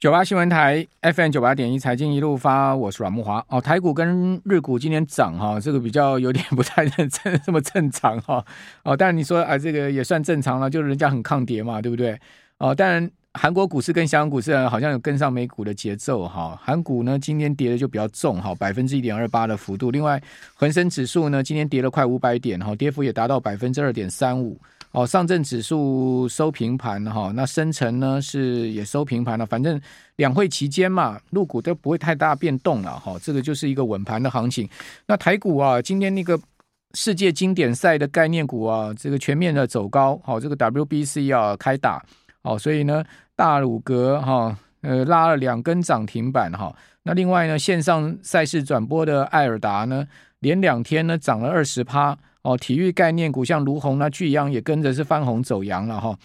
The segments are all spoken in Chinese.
九八新闻台 FM 九八点一财经一路发，我是阮木华。哦，台股跟日股今天涨哈，这个比较有点不太认真，这么正常哈。哦，当然你说啊，这个也算正常了，就是人家很抗跌嘛，对不对？哦，当然韩国股市跟香港股市好像有跟上美股的节奏哈。韩股呢今天跌的就比较重哈，百分之一点二八的幅度。另外，恒生指数呢今天跌了快五百点哈，跌幅也达到百分之二点三五。哦，上证指数收平盘哈，那深成呢是也收平盘了，反正两会期间嘛，陆股都不会太大变动了哈，这个就是一个稳盘的行情。那台股啊，今天那个世界经典赛的概念股啊，这个全面的走高，好，这个 WBC 啊开打，哦，所以呢，大鲁阁哈，呃，拉了两根涨停板哈。那另外呢，线上赛事转播的艾尔达呢，连两天呢涨了二十趴。哦，体育概念股像如虹那巨阳也跟着是翻红走阳了哈。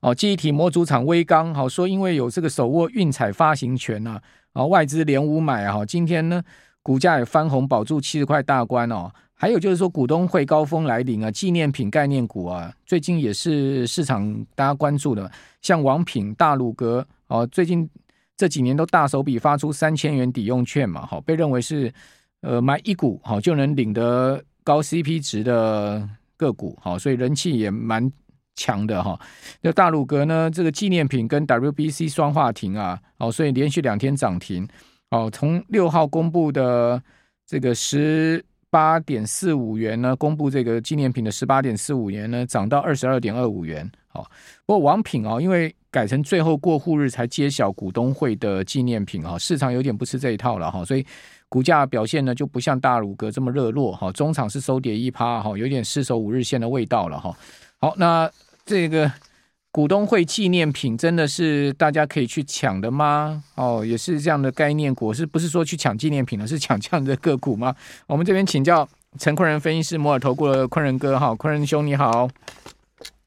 哦，记忆体模组厂威刚好说，因为有这个手握运彩发行权啊，啊外资连五买啊，今天呢股价也翻红，保住七十块大关哦。还有就是说股东会高峰来临啊，纪念品概念股啊，最近也是市场大家关注的，像王品、大鲁阁哦，最近这几年都大手笔发出三千元抵用券嘛，好被认为是呃买一股好就能领得。高 CP 值的个股，好，所以人气也蛮强的哈。那大鲁格呢，这个纪念品跟 WBC 双话停啊，哦，所以连续两天涨停。哦，从六号公布的这个十八点四五元呢，公布这个纪念品的十八点四五元呢，涨到二十二点二五元。好，不过王品哦，因为改成最后过户日才揭晓股东会的纪念品哈，市场有点不吃这一套了哈，所以。股价表现呢就不像大鲁阁这么热络哈，中场是收跌一趴哈，有点失守五日线的味道了哈。好，那这个股东会纪念品真的是大家可以去抢的吗？哦，也是这样的概念股，是不是说去抢纪念品呢？是抢这样的个股吗？我们这边请教陈坤仁分析师，摩尔投顾的坤仁哥哈，坤仁兄你好。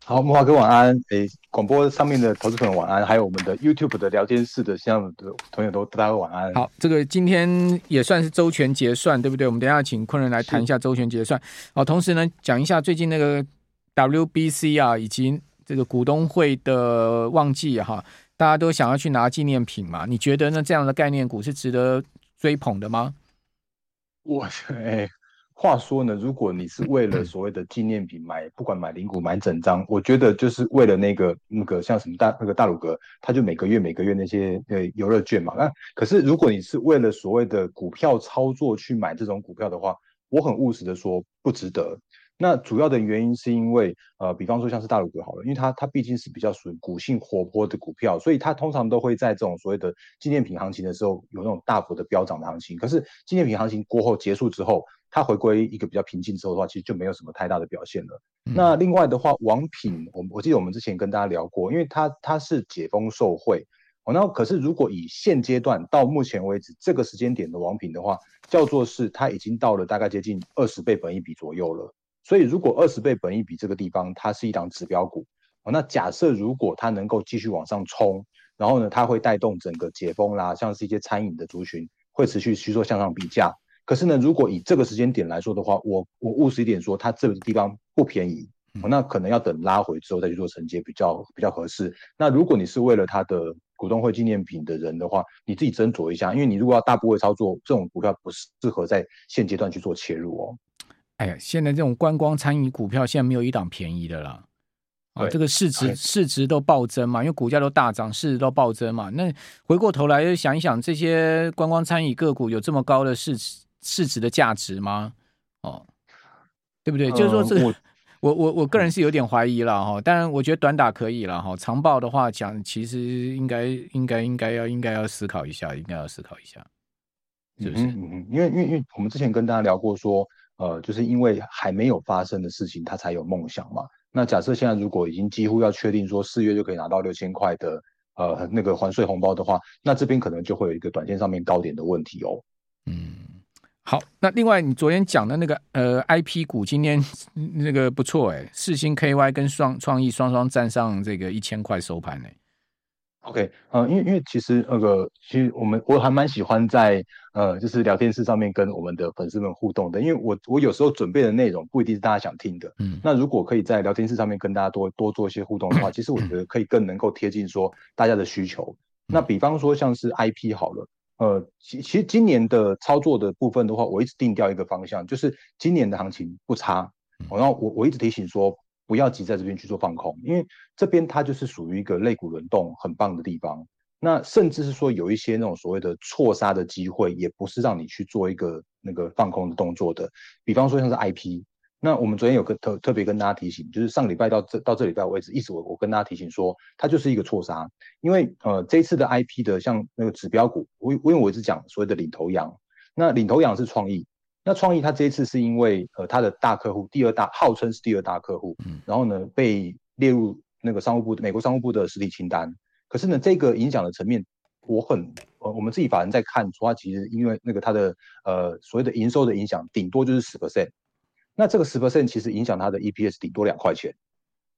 好，木华哥晚安。诶，广播上面的投资朋友晚安，还有我们的 YouTube 的聊天室的这样的朋友都大家晚安。好，这个今天也算是周全结算，对不对？我们等一下请昆仁来谈一下周全结算。好，同时呢，讲一下最近那个 WBC 啊，以及这个股东会的旺季哈，大家都想要去拿纪念品嘛？你觉得呢？这样的概念股是值得追捧的吗？我 诶。话说呢，如果你是为了所谓的纪念品买，不管买零股买整张，我觉得就是为了那个那个像什么大那个大鲁格，他就每个月每个月那些呃游乐券嘛。那可是如果你是为了所谓的股票操作去买这种股票的话，我很务实的说不值得。那主要的原因是因为，呃，比方说像是大鲁格好了，因为它它毕竟是比较属于股性活泼的股票，所以它通常都会在这种所谓的纪念品行情的时候有那种大幅的飙涨的行情。可是纪念品行情过后结束之后，它回归一个比较平静之后的话，其实就没有什么太大的表现了。嗯、那另外的话，王品，我我记得我们之前跟大家聊过，因为它它是解封受惠，哦，那可是如果以现阶段到目前为止这个时间点的王品的话，叫做是它已经到了大概接近二十倍本一比左右了。所以，如果二十倍本一比这个地方，它是一档指标股，哦那假设如果它能够继续往上冲，然后呢，它会带动整个解封啦，像是一些餐饮的族群会持续去做向上比价。可是呢，如果以这个时间点来说的话，我我务实一点说，它这个地方不便宜，那可能要等拉回之后再去做承接比较比较合适。那如果你是为了它的股东会纪念品的人的话，你自己斟酌一下，因为你如果要大部位操作，这种股票不适合在现阶段去做切入哦。哎呀，现在这种观光餐饮股票，现在没有一档便宜的啦。啊，这个市值市值都暴增嘛，因为股价都大涨，市值都暴增嘛。那回过头来想一想，这些观光餐饮个股有这么高的市值市值的价值吗？哦，对不对？嗯、就是说、这个，这我我我我个人是有点怀疑了哈。当然，我觉得短打可以了哈。长报的话讲，其实应该应该应该要应该要思考一下，应该要思考一下，是不是？嗯嗯，因为因为因为我们之前跟大家聊过说。呃，就是因为还没有发生的事情，他才有梦想嘛。那假设现在如果已经几乎要确定说四月就可以拿到六千块的呃那个还税红包的话，那这边可能就会有一个短线上面高点的问题哦。嗯，好，那另外你昨天讲的那个呃 IP 股，今天 那个不错哎，四星 KY 跟双创意双双站上这个一千块收盘呢。OK，呃，因为因为其实那个，其实我们我还蛮喜欢在呃，就是聊天室上面跟我们的粉丝们互动的，因为我我有时候准备的内容不一定是大家想听的，嗯，那如果可以在聊天室上面跟大家多多做一些互动的话，其实我觉得可以更能够贴近说大家的需求。那比方说像是 IP 好了，呃，其其实今年的操作的部分的话，我一直定调一个方向，就是今年的行情不差。然后我我一直提醒说，不要急在这边去做放空，因为这边它就是属于一个肋骨轮动很棒的地方。那甚至是说有一些那种所谓的错杀的机会，也不是让你去做一个那个放空的动作的。比方说像是 IP，那我们昨天有个特特别跟大家提醒，就是上礼拜到这到这礼拜为止，一直我我跟大家提醒说，它就是一个错杀，因为呃这一次的 IP 的像那个指标股，我因为我一直讲所谓的领头羊，那领头羊是创意，那创意它这一次是因为呃它的大客户第二大号称是第二大客户，然后呢被列入那个商务部美国商务部的实体清单。可是呢，这个影响的层面，我很呃，我们自己法人在看，说它其实因为那个它的呃所谓的营收的影响，顶多就是十 percent。那这个十 percent 其实影响它的 EPS 顶多两块钱。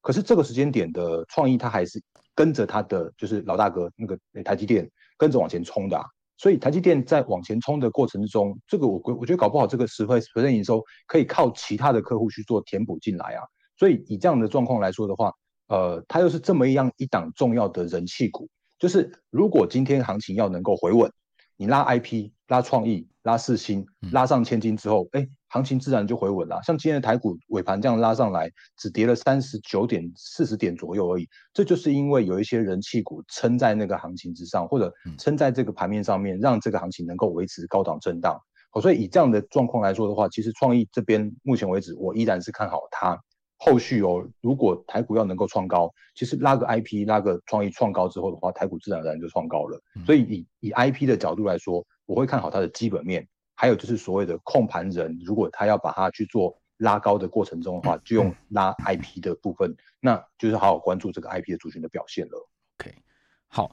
可是这个时间点的创意，它还是跟着它的就是老大哥那个台积电跟着往前冲的啊。所以台积电在往前冲的过程之中，这个我我觉得搞不好这个十 percent 营收可以靠其他的客户去做填补进来啊。所以以这样的状况来说的话。呃，它又是这么样一档重要的人气股，就是如果今天行情要能够回稳，你拉 IP、拉创意、拉四星、拉上千金之后，哎，行情自然就回稳了。像今天的台股尾盘这样拉上来，只跌了三十九点、四十点左右而已，这就是因为有一些人气股撑在那个行情之上，或者撑在这个盘面上面，让这个行情能够维持高档震荡。好，所以以这样的状况来说的话，其实创意这边目前为止，我依然是看好它。后续哦，如果台股要能够创高，其实拉个 IP 拉个创意创高之后的话，台股自然而然就创高了。嗯、所以以以 IP 的角度来说，我会看好它的基本面，还有就是所谓的控盘人，如果他要把它去做拉高的过程中的话，就用拉 IP 的部分，嗯、那就是好好关注这个 IP 的族群的表现了。OK，好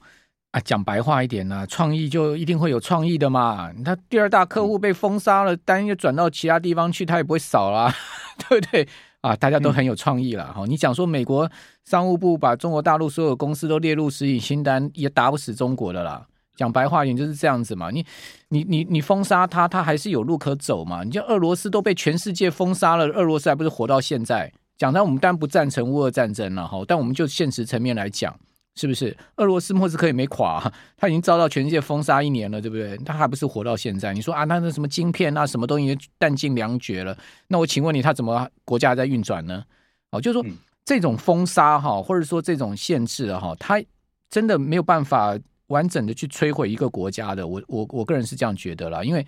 啊，讲白话一点呢、啊，创意就一定会有创意的嘛。他第二大客户被封杀了，单又转到其他地方去，他也不会少啦，对不对？啊，大家都很有创意了哈！嗯、你讲说美国商务部把中国大陆所有公司都列入实体清单，也打不死中国的啦。讲白话一点就是这样子嘛。你你你你封杀他，他还是有路可走嘛。你像俄罗斯都被全世界封杀了，俄罗斯还不是活到现在？讲到我们当然不赞成乌俄战争了哈，但我们就现实层面来讲。是不是俄罗斯莫斯科也没垮，啊，他已经遭到全世界封杀一年了，对不对？他还不是活到现在？你说啊，那那什么晶片啊，什么东西弹尽粮绝了？那我请问你，他怎么国家在运转呢？哦，就是说这种封杀哈，或者说这种限制哈，他真的没有办法完整的去摧毁一个国家的。我我我个人是这样觉得啦，因为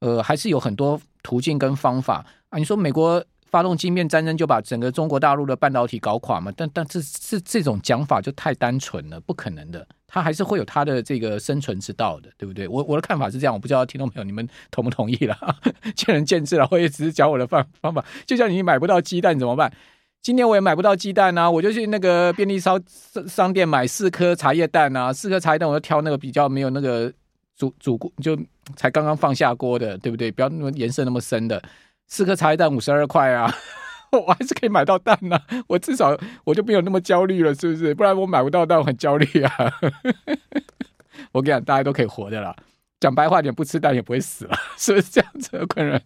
呃，还是有很多途径跟方法啊。你说美国。发动晶片战争就把整个中国大陆的半导体搞垮嘛？但但这这这种讲法就太单纯了，不可能的，它还是会有它的这个生存之道的，对不对？我我的看法是这样，我不知道听众朋友你们同不同意了，见仁见智了。我也只是讲我的方方法，就像你买不到鸡蛋怎么办？今年我也买不到鸡蛋啊，我就去那个便利商商店买四颗茶叶蛋啊，四颗茶叶蛋我就挑那个比较没有那个煮煮过就才刚刚放下锅的，对不对？不要那么颜色那么深的。四颗茶叶蛋五十二块啊，我还是可以买到蛋呐、啊，我至少我就没有那么焦虑了，是不是？不然我买不到蛋，我很焦虑啊。我跟你讲，大家都可以活的啦。讲白话点，不吃蛋也不会死了，是不是这样子的？可能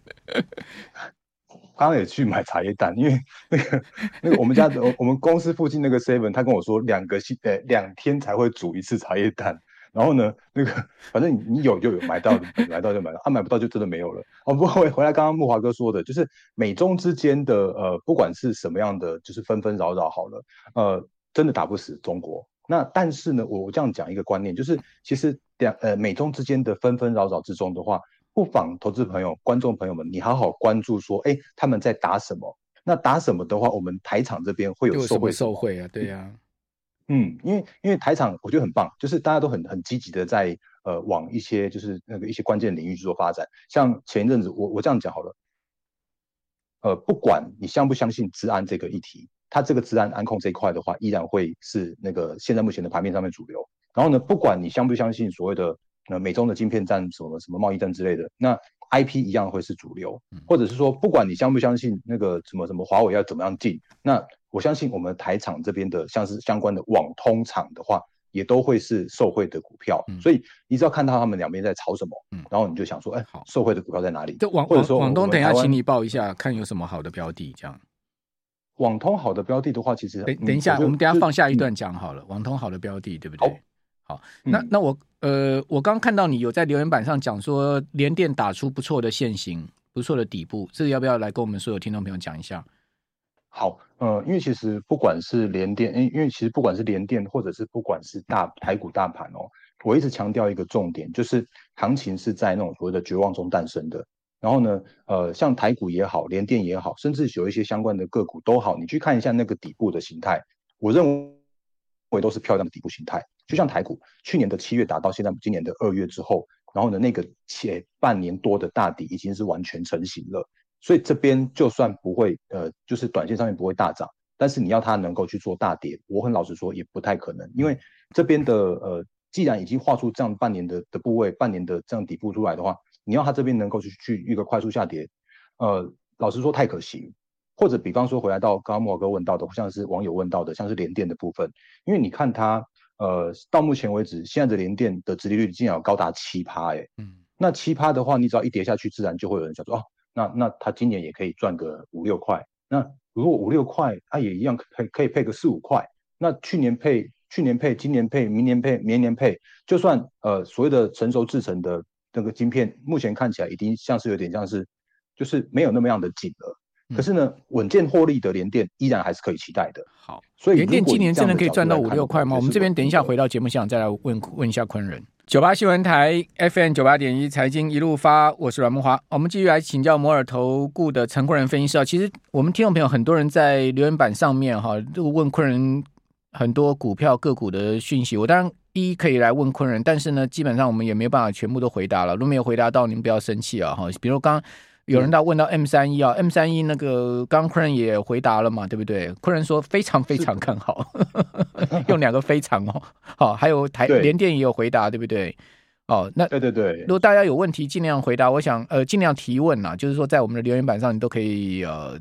刚刚也去买茶叶蛋，因为那个 那个我们家的我们公司附近那个 seven，他跟我说两个星呃两天才会煮一次茶叶蛋。然后呢，那个反正你有就有，买到买到就买到，他、啊、买不到就真的没有了。哦，不过回来刚刚木华哥说的，就是美中之间的呃，不管是什么样的，就是纷纷扰扰好了，呃，真的打不死中国。那但是呢，我我这样讲一个观念，就是其实两呃美中之间的纷纷扰扰之中的话，不妨投资朋友、观众朋友们，你好好关注说，哎，他们在打什么？那打什么的话，我们台厂这边会有受惠受惠啊，对呀、啊。嗯，因为因为台厂我觉得很棒，就是大家都很很积极的在呃往一些就是那个一些关键领域去做发展。像前一阵子我我这样讲好了，呃，不管你相不相信治安这个议题，它这个治安安控这一块的话，依然会是那个现在目前的盘面上面主流。然后呢，不管你相不相信所谓的呃美中的晶片战什么什么贸易战之类的，那 IP 一样会是主流，或者是说不管你相不相信那个什么什么华为要怎么样进，那。我相信我们台厂这边的像是相关的网通厂的话，也都会是受惠的股票。嗯、所以你只要看到他们两边在炒什么，嗯、然后你就想说，哎，好，受惠的股票在哪里？这网或者说网通，等一下请你报一下，看有什么好的标的。这样，网通好的标的的话，其实等等一下，我们等一下放下一段讲好了。网通好的标的，对不对？好，那那我呃，我刚看到你有在留言板上讲说联电打出不错的线型，不错的底部，这个要不要来跟我们所有听众朋友讲一下？好，呃，因为其实不管是联电，因因为其实不管是联电，或者是不管是大台股大盘哦，我一直强调一个重点，就是行情是在那种所谓的绝望中诞生的。然后呢，呃，像台股也好，联电也好，甚至有一些相关的个股都好，你去看一下那个底部的形态，我认为都是漂亮的底部形态。就像台股去年的七月打到现在今年的二月之后，然后呢，那个且半年多的大底已经是完全成型了。所以这边就算不会，呃，就是短线上面不会大涨，但是你要它能够去做大跌，我很老实说也不太可能，因为这边的呃，既然已经画出这样半年的的部位，半年的这样底部出来的话。你要它这边能够去去一个快速下跌，呃，老实说太可惜。或者比方说回来到刚刚慕驊哥问到的，像是网友问到的，像是联电的部分，因为你看它，呃，到目前为止，现在的联电的殖利率竟然有高达七趴，哎，嗯，那七趴的话，你只要一跌下去，自然就会有人想说，哦，那那它今年也可以赚个五六块。那如果五六块，它也一样可以可以配个四五块。那去年配，去年配，今年配，明年配，明年配，就算呃所谓的成熟制成的。那个晶片目前看起来已经像是有点像是，就是没有那么样的紧了。可是呢，稳健获利的联电依然还是可以期待的。好，所以联电今年真的可以赚到五六块吗？我们这边等一下回到节目现场再来问问一下昆人。九八新闻台 FM 九八点一财经一路发，我是阮木华。我们继续来请教摩尔投顾的陈坤仁分析师啊。其实我们听众朋友很多人在留言板上面哈，都问坤仁很多股票个股的讯息。我当然。一可以来问坤仁，但是呢，基本上我们也没有办法全部都回答了。如果没有回答到，您不要生气啊哈。比如刚刚有人到问到 M 三一啊，M 三一那个刚刚昆仁也回答了嘛，对不对？昆人说非常非常看好，用两个非常哦。好，还有台联电也有回答，对不对？哦，那对对对。如果大家有问题，尽量回答。我想呃，尽量提问啊，就是说在我们的留言板上，你都可以呃。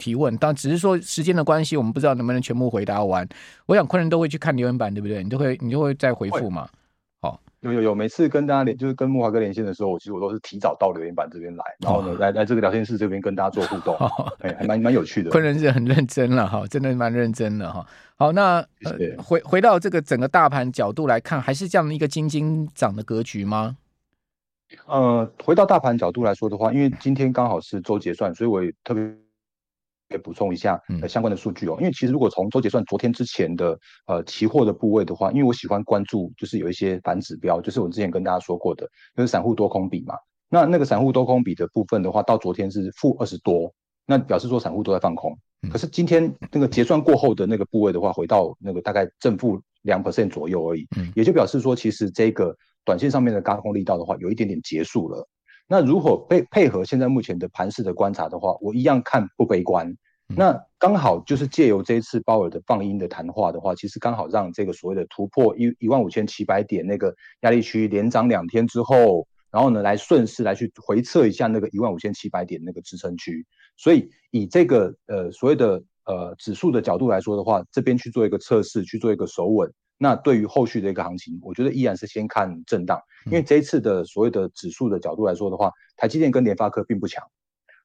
提问，但只是说时间的关系，我们不知道能不能全部回答完。我想昆人都会去看留言板，对不对？你都会，你就会再回复嘛。好，有有有，每次跟大家连，就是跟木华哥连线的时候，我其实我都是提早到留言板这边来，然后呢，来来这个聊天室这边跟大家做互动，哎，还蛮蛮有趣的。昆仁是很认真了哈，真的蛮认真的哈。好，那呃，回回到这个整个大盘角度来看，还是这样的一个金金涨的格局吗？呃，回到大盘角度来说的话，因为今天刚好是周结算，所以我也特别。可以补充一下呃相关的数据哦，因为其实如果从周结算昨天之前的呃期货的部位的话，因为我喜欢关注就是有一些反指标，就是我之前跟大家说过的，就是散户多空比嘛。那那个散户多空比的部分的话，到昨天是负二十多，那表示说散户都在放空。可是今天那个结算过后的那个部位的话，回到那个大概正负两 percent 左右而已，也就表示说其实这个短线上面的高空力道的话，有一点点结束了。那如果配配合现在目前的盘势的观察的话，我一样看不悲观。那刚好就是借由这一次鲍尔的放鹰的谈话的话，其实刚好让这个所谓的突破一一万五千七百点那个压力区连涨两天之后，然后呢来顺势来去回测一下那个一万五千七百点那个支撑区。所以以这个呃所谓的呃指数的角度来说的话，这边去做一个测试，去做一个守稳。那对于后续的一个行情，我觉得依然是先看震荡，因为这一次的所谓的指数的角度来说的话，台积电跟联发科并不强。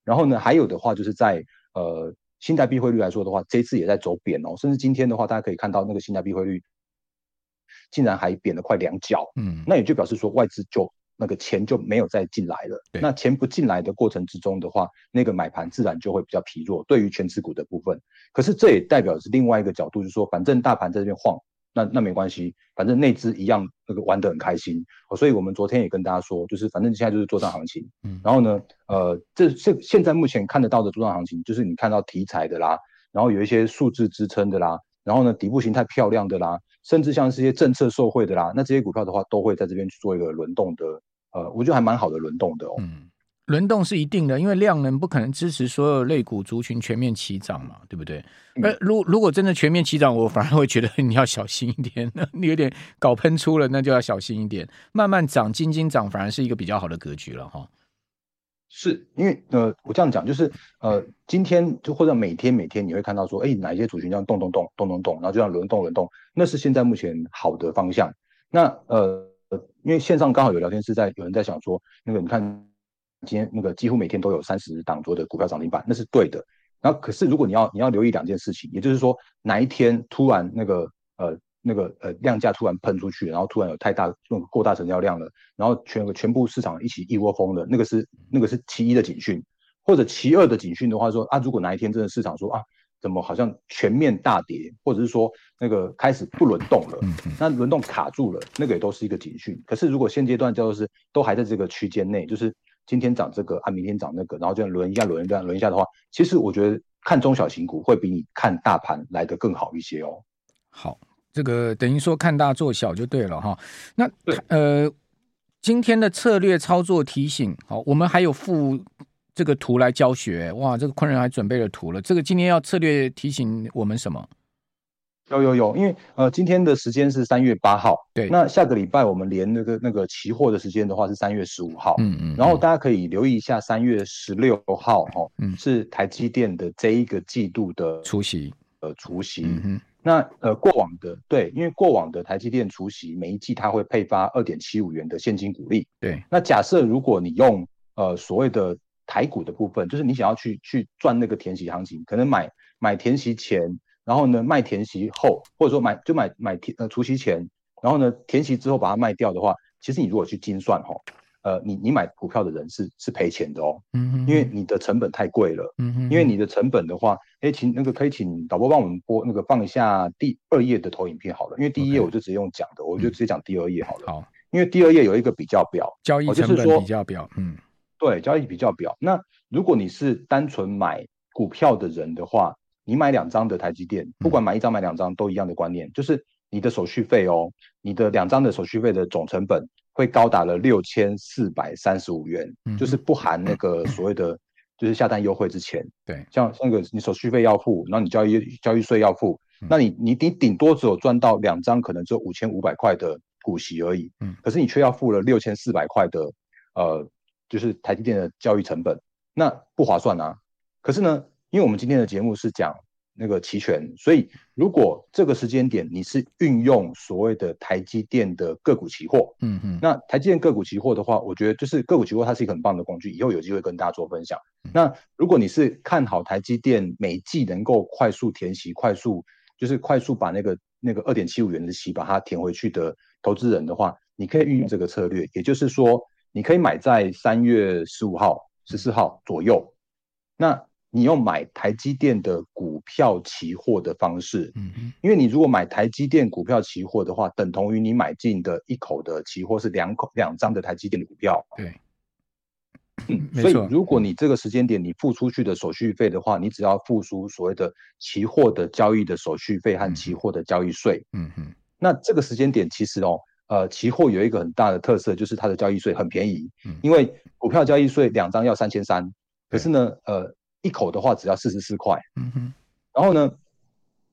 然后呢，还有的话就是在呃新台币汇率来说的话，这一次也在走贬哦，甚至今天的话，大家可以看到那个新台币汇率竟然还贬了快两角，嗯，那也就表示说外资就那个钱就没有再进来了。那钱不进来的过程之中的话，那个买盘自然就会比较疲弱，对于权值股的部分。可是这也代表是另外一个角度，就是说反正大盘在这边晃。那那没关系，反正内资一样那个玩得很开心，所以我们昨天也跟大家说，就是反正现在就是作帐行情，嗯，然后呢，呃，这现现在目前看得到的作帐行情，就是你看到题材的啦，然后有一些数字支撑的啦，然后呢，底部形态漂亮的啦，甚至像是一些政策受惠的啦，那这些股票的话，都会在这边去做一个轮动的，呃，我觉得还蛮好的轮动的哦。嗯轮动是一定的，因为量能不可能支持所有类股族群全面齐涨嘛，对不对？那、嗯、如如果真的全面齐涨，我反而会觉得你要小心一点，你有点搞喷出了，那就要小心一点。慢慢涨，斤斤涨，反而是一个比较好的格局了哈。是因为呃，我这样讲就是呃，今天就或者每天每天你会看到说，哎，哪一些族群这样动动动动动动，然后就这样轮动轮动，那是现在目前好的方向。那呃，因为线上刚好有聊天室在，有人在想说，那个你看。今天那个几乎每天都有三十档多的股票涨停板，那是对的。然后可是如果你要你要留意两件事情，也就是说哪一天突然那个呃那个呃量价突然喷出去，然后突然有太大那个过大成交量了，然后全全部市场一起一窝蜂的，那个是那个是其一的警讯，或者其二的警讯的话说啊，如果哪一天真的市场说啊，怎么好像全面大跌，或者是说那个开始不轮动了，那轮动卡住了，那个也都是一个警讯。可是如果现阶段叫做是都还在这个区间内，就是今天涨这个啊，明天涨那个，然后这样轮一下轮一下轮一下的话，其实我觉得看中小型股会比你看大盘来得更好一些哦。好，这个等于说看大做小就对了哈。那呃，今天的策略操作提醒，好，我们还有附。这个图来教学，哇！这个昆仁还准备了图了。这个今天要策略提醒我们什么？有有有，因为呃，今天的时间是三月八号，对。那下个礼拜我们连那个那个期货的时间的话是三月十五号，嗯，嗯嗯。然后大家可以留意一下三月十六号哈，嗯，是台积电的这一个季度的除息，呃，除息。嗯哼。那呃，过往的对，因为过往的台积电除息每一季它会配发二点七五元的现金股利，对。那假设如果你用呃所谓的台股的部分，就是你想要去去赚那个填息行情，可能买买填息前，然后呢卖填息后，或者说买就买买填呃除息前，然后呢填息之后把它卖掉的话，其实你如果去精算哈，呃你你买股票的人是是赔钱的哦，嗯哼，因为你的成本太贵了，嗯哼，因为你的成本的话，哎请那个可以请导播帮我们播那个放一下第二页的投影片好了，因为第一页我就直接用讲的.我就直接讲第二页好了，好，因为第二页有一个比较表，交易成本比较表，嗯。对，交易比较表。那如果你是单纯买股票的人的话，你买两张的台积电，不管买一张买两张都一样的观念，就是你的手续费哦，你的两张的手续费的总成本会高达了六千四百三十五元，就是不含那个所谓的就是下单优惠之前。对，像那个你手续费要付，然后你交易交易税要付，那你你你顶多只有赚到两张可能只有五千五百块的股息而已。嗯，可是你却要付了六千四百块的呃。就是台积电的交易成本，那不划算啊。可是呢，因为我们今天的节目是讲那个期权，所以如果这个时间点你是运用所谓的台积电的个股期货，嗯嗯，那台积电个股期货的话，我觉得就是个股期货它是一个很棒的工具，以后有机会跟大家做分享。那如果你是看好台积电每季能够快速填息、快速就是快速把那个那个二点七五元的息把它填回去的投资人的话，你可以运用这个策略，也就是说。你可以买在三月十五号、十四号左右，那你用买台积电的股票期货的方式，因为你如果买台积电股票期货的话，等同于你买进的一口的期货是两口两张的台积电的股票，对，嗯，所以如果你这个时间点你付出去的手续费的话，你只要付出所谓的期货的交易的手续费和期货的交易税，嗯嗯，那这个时间点其实哦。呃，期货有一个很大的特色，就是它的交易税很便宜。嗯，因为股票交易税两张要三千三，可是呢，呃，一口的话只要四十四块。嗯哼。然后呢，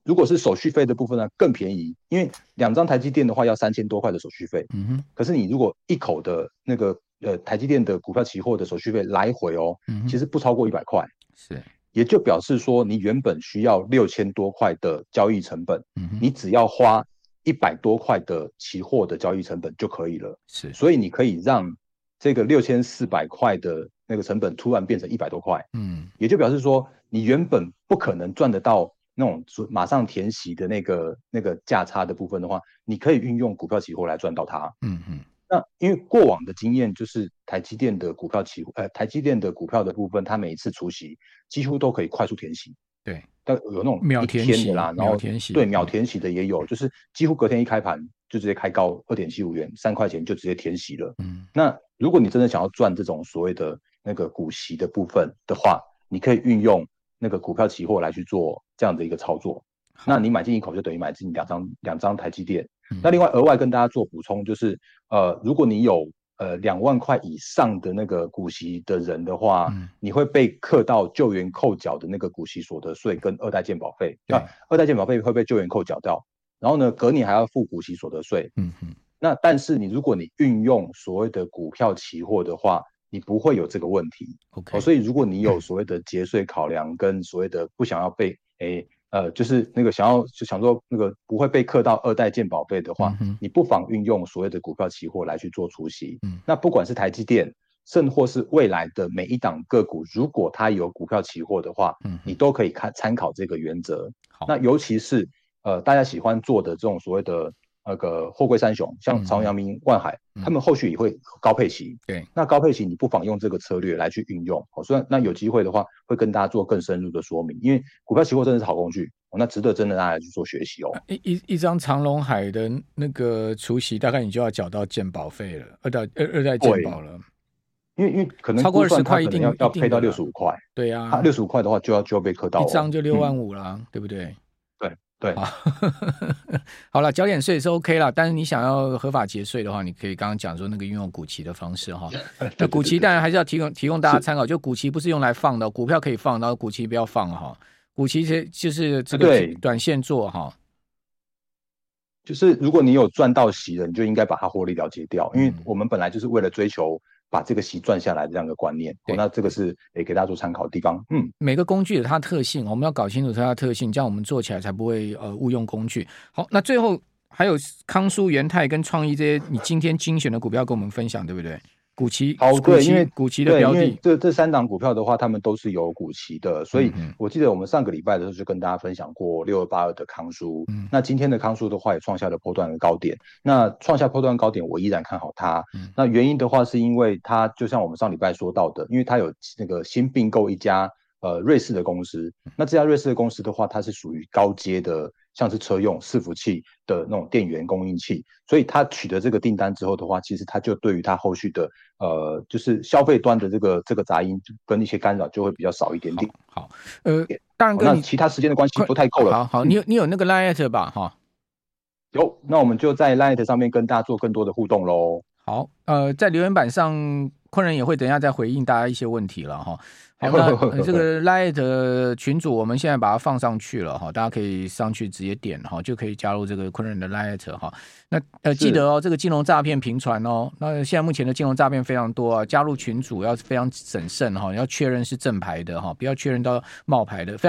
如果是手续费的部分呢，更便宜，因为两张台积电的话要三千多块的手续费。嗯哼。可是你如果一口的那个呃台积电的股票期货的手续费来回哦，嗯哼，其实不超过一百块。是。也就表示说，你原本需要六千多块的交易成本，嗯哼，你只要花。一百多块的期货的交易成本就可以了，是，所以你可以让这个六千四百块的那个成本突然变成一百多块，嗯，也就表示说你原本不可能赚得到那种马上填息的那个那个价差的部分的话，你可以运用股票期货来赚到它，嗯嗯。那因为过往的经验就是台积电的股票期货，呃，台积电的股票的部分，它每一次除息几乎都可以快速填息。对，但有那种秒填息的啦，然后对秒填息的也有，就是几乎隔天一开盘就直接开高二点七五元，三块钱就直接填息了。嗯，那如果你真的想要赚这种所谓的那个股息的部分的话，你可以运用那个股票期货来去做这样的一个操作。那你买进一口就等于买进两张两张台积电。那另外额外跟大家做补充就是，呃，如果你有。呃，两万块以上的那个股息的人的话，嗯、你会被课到救援扣缴的那个股息所得税跟二代健保费。对，那二代健保费会被救援扣缴掉，然后呢，隔年还要付股息所得税。嗯哼。那但是你如果你运用所谓的股票期货的话，你不会有这个问题。OK、哦。所以如果你有所谓的节税考量跟所谓的不想要被诶。欸呃，就是那个想要就想说那个不会被课到二代健保费的话，嗯、你不妨运用所谓的股票期货来去做除息。嗯，那不管是台积电，甚或是未来的每一档个股，如果它有股票期货的话，嗯，你都可以看参考这个原则。好，那尤其是呃大家喜欢做的这种所谓的。那个货柜三雄，像长、阳明、万海，嗯、他们后续也会高配息。对，那高配息你不妨用这个策略来去运用。哦，虽然那有机会的话，会跟大家做更深入的说明。因为股票期货真的是好工具，哦，那值得真的大家去做学习哦。一一一张长隆海的那个除息，大概你就要缴到鉴保费了，二代二二代鉴保了。因为因为可能超过二十块一定要要配到六十五块。对呀，六十五块的话就要就要被扣到，一张就六万五了，嗯、对不对？对，好，好了，缴点税是 OK 了，但是你想要合法节税的话，你可以刚刚讲说那个运用股期的方式哈。那股期当然还是要提供提供大家参考，就股期不是用来放的，股票可以放，然后股期不要放哈。股期其实就是这个短线做哈。就是如果你有赚到息的，你就应该把它获利了结掉，因为我们本来就是为了追求。把这个息赚下来的这样一个观念，对、哦，那这个是也给大家做参考的地方。嗯，每个工具有它的特性，我们要搞清楚它的特性，这样我们做起来才不会呃误用工具。好，那最后还有康舒、元泰跟创意这些，你今天精选的股票跟我们分享，对不对？股期好，对，因为股期的标的，这这三档股票的话，他们都是有股期的，所以我记得我们上个礼拜的时候就跟大家分享过六二八二的康舒，嗯，那今天的康舒的话也创下了波段的高点，那创下波段高点，我依然看好它，嗯，那原因的话是因为它就像我们上礼拜说到的，因为它有那个新并购一家呃瑞士的公司，那这家瑞士的公司的话，它是属于高阶的。像是车用伺服器的那种电源供应器，所以他取得这个订单之后的话，其实他就对于他后续的呃，就是消费端的这个这个杂音跟一些干扰就会比较少一点点。好，好呃，当然跟其他时间的关系不太够了。好好，你有你有那个 light 吧？哈，有，那我们就在 light 上面跟大家做更多的互动喽。好，呃，在留言板上。昆人也会等一下再回应大家一些问题了哈。好，那这个 Light 群组我们现在把它放上去了哈，大家可以上去直接点哈，就可以加入这个昆人的 Light 哈。那呃记得哦，这个金融诈骗频传哦，那现在目前的金融诈骗非常多啊，加入群组要非常审慎哈，要确认是正牌的哈，不要确认到冒牌的，非常。